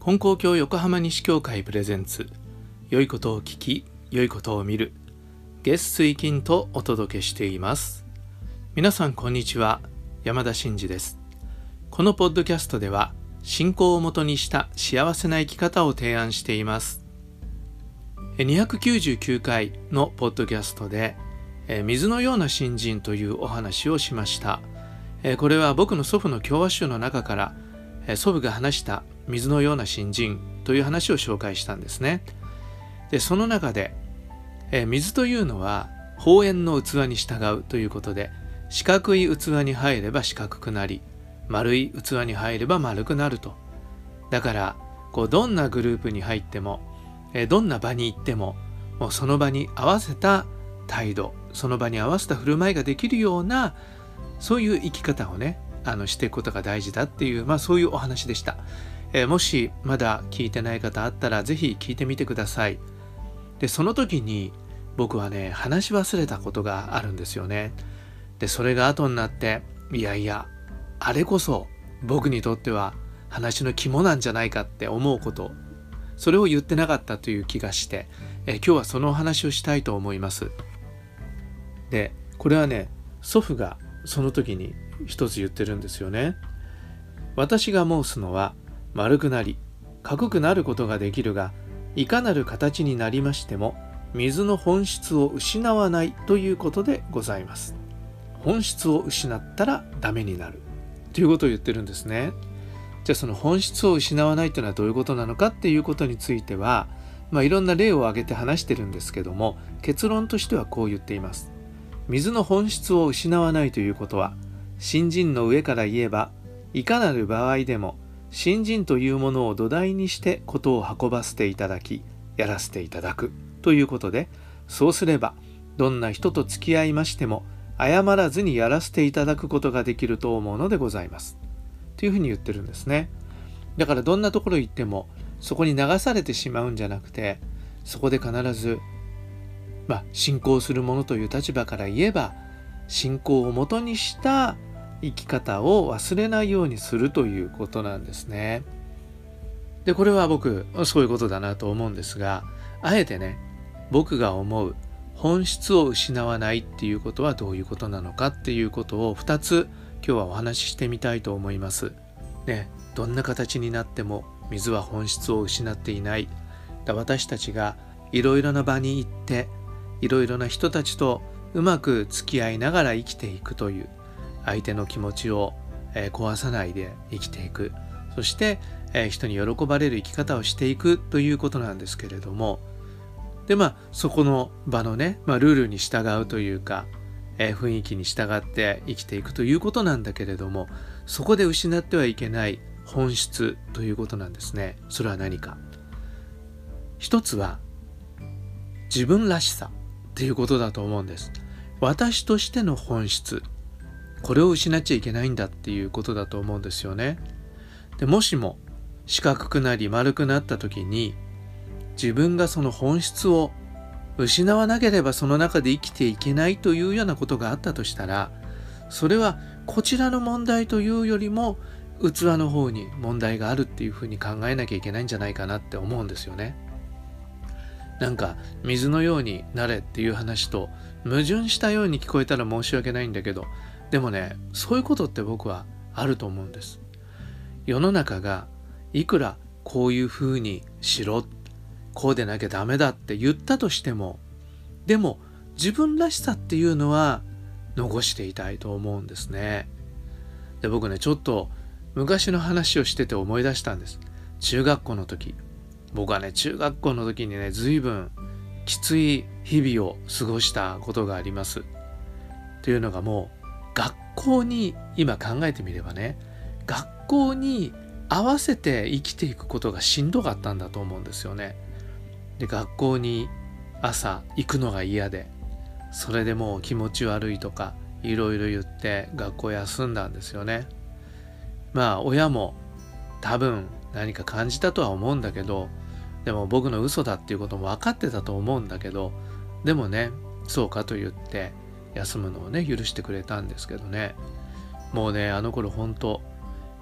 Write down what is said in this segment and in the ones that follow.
金光教横浜西教会プレゼンツ。良いことを聞き良いことを見る。月水金とお届けしています。皆さんこんにちは。山田真嗣です。このポッドキャストでは信仰をもとにした幸せな生き方を提案しています。299回のポッドキャストで水のような新人というお話をしました。これは僕の祖父の教和集の中から祖父が話した水のような新人という話を紹介したんですね。でその中で、え水というのは方円の器に従うということで四角い器に入れば四角くなり丸い器に入れば丸くなるとだからこうどんなグループに入っても、えどんな場に行ってももうその場に合わせた態度その場に合わせた振る舞いができるようなそういう生き方をねあのしていくことが大事だっていう、まあ、そういうお話でした、えー、もしまだ聞いてない方あったら是非聞いてみてください。でその時に僕はね話し忘れたことがあるんですよね。でそれが後になっていやいやあれこそ僕にとっては話の肝なんじゃないかって思うことそれを言ってなかったという気がしてえ今日はそのお話をしたいと思います。でこれはね祖父がその時に一つ言ってるんですよね。私が申すのは丸くなり角くなることができるがいかなる形になりましても水の本質を失わないということでございます。本質を失ったらダメになるということを言ってるんですね。じゃあその本質を失わないというのはどういうことなのかっていうことについては、まあ、いろんな例を挙げて話してるんですけども結論としてはこう言っています。水の本質を失わないということは新人の上から言えばいかなる場合でも新人というものを土台にしてことを運ばせていただきやらせていただくということでそうすればどんな人と付き合いましても謝らずにやらせていただくことができると思うのでございます。というふうに言ってるんですね。だからどんなところ行ってもそこに流されてしまうんじゃなくてそこで必ずまあ信仰する者という立場から言えば信仰をもとにした生き方を忘れないようにするということなんですね。でこれは僕そういうことだなと思うんですがあえてね僕が思う本質を失わないっていうことはどういうことなのかっていうことを2つ今日はお話ししてみたいと思います。ね、どんな形になっても水は本質を失っていない。私たちがいろいろな場に行っていろいろな人たちとうまく付き合いながら生きていくという相手の気持ちを、壊さないで生きていく。そして、人に喜ばれる生き方をしていくということなんですけれども。でまあそこの場のね、まあ、ルールに従うというか、雰囲気に従って生きていくということなんだけれどもそこで失ってはいけない本質ということなんですね。それは何か。一つは自分らしさ。っていうことだと思うんです私としての本質これを失っちゃいけないんだっていうことだと思うんですよね。でもしも四角くなり丸くなった時に自分がその本質を失わなければその中で生きていけないというようなことがあったとしたらそれはこちらの問題というよりも器の方に問題があるっていうふうに考えなきゃいけないんじゃないかなって思うんですよね。なんか水のようになれっていう話と矛盾したように聞こえたら申し訳ないんだけどでもねそういうことって僕はあると思うんです。世の中がいくらこういうふうにしろこうでなきゃダメだって言ったとしてもでも自分らしさっていうのは残していたいと思うんですね。で僕ねちょっと昔の話をしてて思い出したんです。中学校の時。僕はね中学校の時にね随分きつい日々を過ごしたことがありますというのがもう学校に今考えてみればね学校に合わせて生きていくことがしんどかったんだと思うんですよね。で学校に朝行くのが嫌でそれでもう気持ち悪いとかいろいろ言って学校休んだんですよね。まあ親も多分何か感じたとは思うんだけどでも僕の嘘だっていうことも分かってたと思うんだけどでもねそうかと言って休むのをね許してくれたんですけどねもうねあの頃本当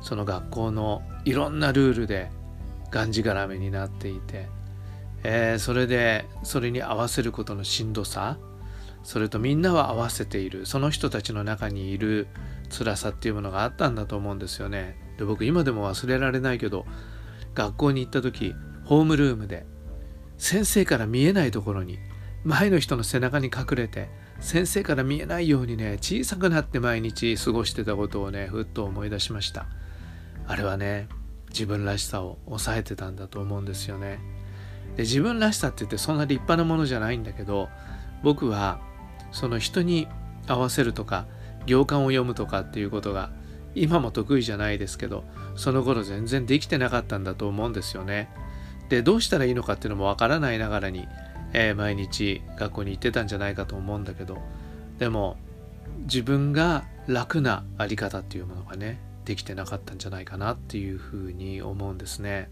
その学校のいろんなルールでがんじがらめになっていて、えー、それでそれに合わせることのしんどさそれとみんなは合わせているその人たちの中にいる辛さっていうものがあったんだと思うんですよね。で僕今でも忘れられないけど学校に行った時ホームルームで先生から見えないところに前の人の背中に隠れて先生から見えないようにね小さくなって毎日過ごしてたことをねふっと思い出しました。あれはね自分らしさを抑えてたんだと思うんですよね。で自分らしさって言ってそんな立派なものじゃないんだけど僕はその人に合わせるとか行間を読むとかっていうことが今も得意じゃないですけどその頃全然できてなかったんだと思うんですよね。でどうしたらいいのかっていうのもわからないながらにえー、毎日学校に行ってたんじゃないかと思うんだけどでも自分が楽なあり方っていうものがねできてなかったんじゃないかなっていうふうに思うんですね。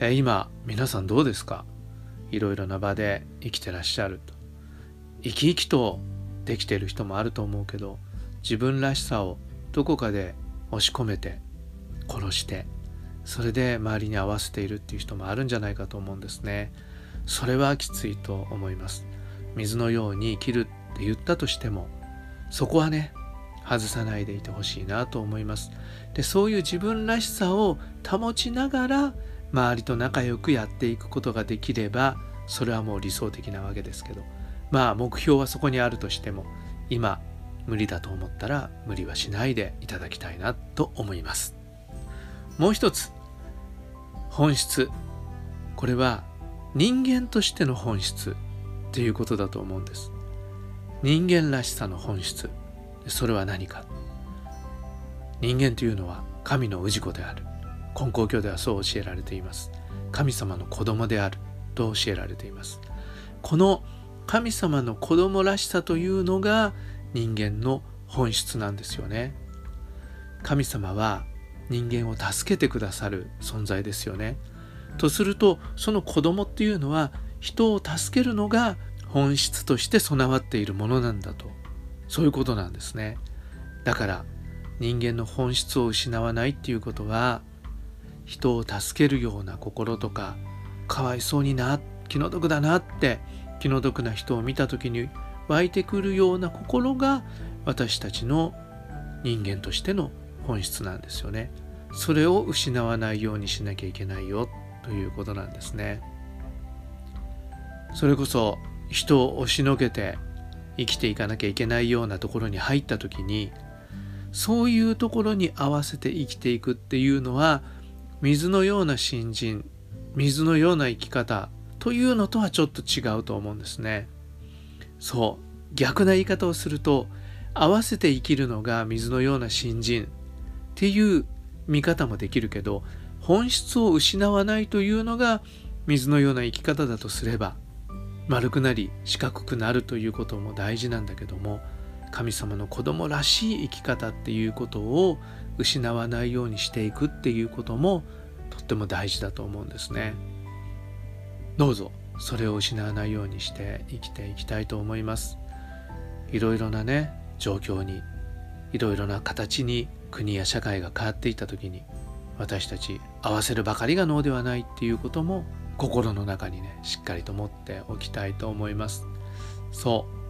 えー、今皆さんどうですか？いろいろな場で生きてらっしゃると。生き生きとできてる人もあると思うけど自分らしさをどこかで押し込めて殺してそれで周りに合わせているっていう人もあるんじゃないかと思うんですね。それはきついと思います。水のように生きるって言ったとしてもそこはね外さないでいてほしいなと思います。でそういう自分らしさを保ちながら周りと仲良くやっていくことができればそれはもう理想的なわけですけどまあ目標はそこにあるとしても今無理だと思ったら無理はしないでいただきたいなと思います。もう一つ。本質。これは人間としての本質っていうことだと思うんです。人間らしさの本質。それは何か。人間というのは神の氏子である。根高教ではそう教えられています。神様の子供である。と教えられています。この神様の子供らしさというのが人間の本質なんですよね。神様は人間を助けてくださる存在ですよね。とするとその子供っていうのは人を助けるのが本質として備わっているものなんだと。そういうことなんですね。だから人間の本質を失わないっていうことは人を助けるような心とかかわいそうにな気の毒だなって気の毒な人を見た時に湧いてくるような心が私たちの人間としての本質なんですよね。それを失わないようにしなきゃいけないよということなんですね。それこそ人を押しのけて生きていかなきゃいけないようなところに入った時にそういうところに合わせて生きていくっていうのは水のような新人水のような生き方というのとはちょっと違うと思うんですね。そう逆な言い方をすると合わせて生きるのが水のような新人っていう見方もできるけど本質を失わないというのが水のような生き方だとすれば丸くなり四角くなるということも大事なんだけども神様の子供らしい生き方っていうことを失わないようにしていくっていうこともとっても大事だと思うんですね。どうぞそれを失わないようにして生きていきたいと思います。いろいろなね状況にいろいろな形に国や社会が変わっていった時に私たち合わせるばかりが能ではないっていうことも心の中にねしっかりと持っておきたいと思います。そう。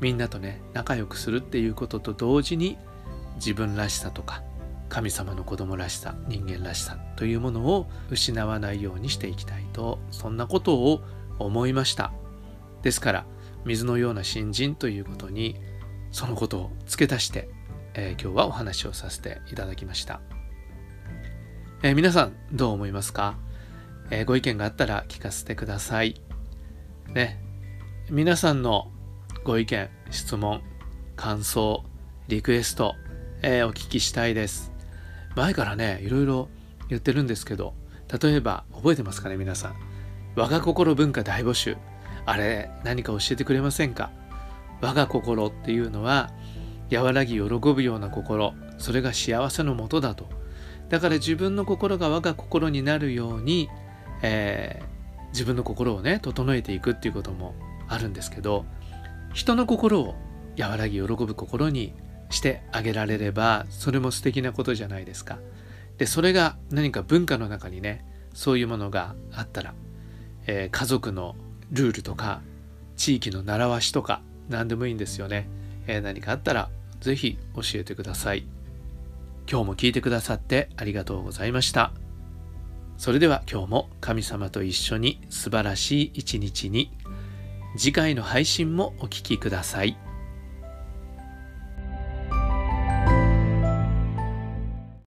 みんなとね仲良くするっていうことと同時に自分らしさとか神様の子供らしさ人間らしさというものを失わないようにしていきたいとそんなことを思いました。ですから水のような新人ということにそのことを付け足して、えー、今日はお話をさせていただきました。えー、皆さんどう思いますか、えー、ご意見があったら聞かせてください。ね。皆さんのご意見、質問、感想、リクエスト、え、お聞きしたいです。前からね、いろいろ言ってるんですけど、例えば覚えてますかね、皆さん？我が心文化大募集。あれ、何か教えてくれませんか？我が心っていうのは、和らぎ喜ぶような心、それが幸せのもとだとだから自分の心が我が心になるように、えー、自分の心をね整えていくっていうこともあるんですけど人の心を和らぎ喜ぶ心にしてあげられればそれも素敵なことじゃないですか。でそれが何か文化の中にねそういうものがあったら、えー、家族のルールとか地域の習わしとか何でもいいんですよね。え、何かあったら是非教えてください。今日も聞いてくださってありがとうございました。それでは今日も神様と一緒に素晴らしい一日に次回の配信もお聴きください。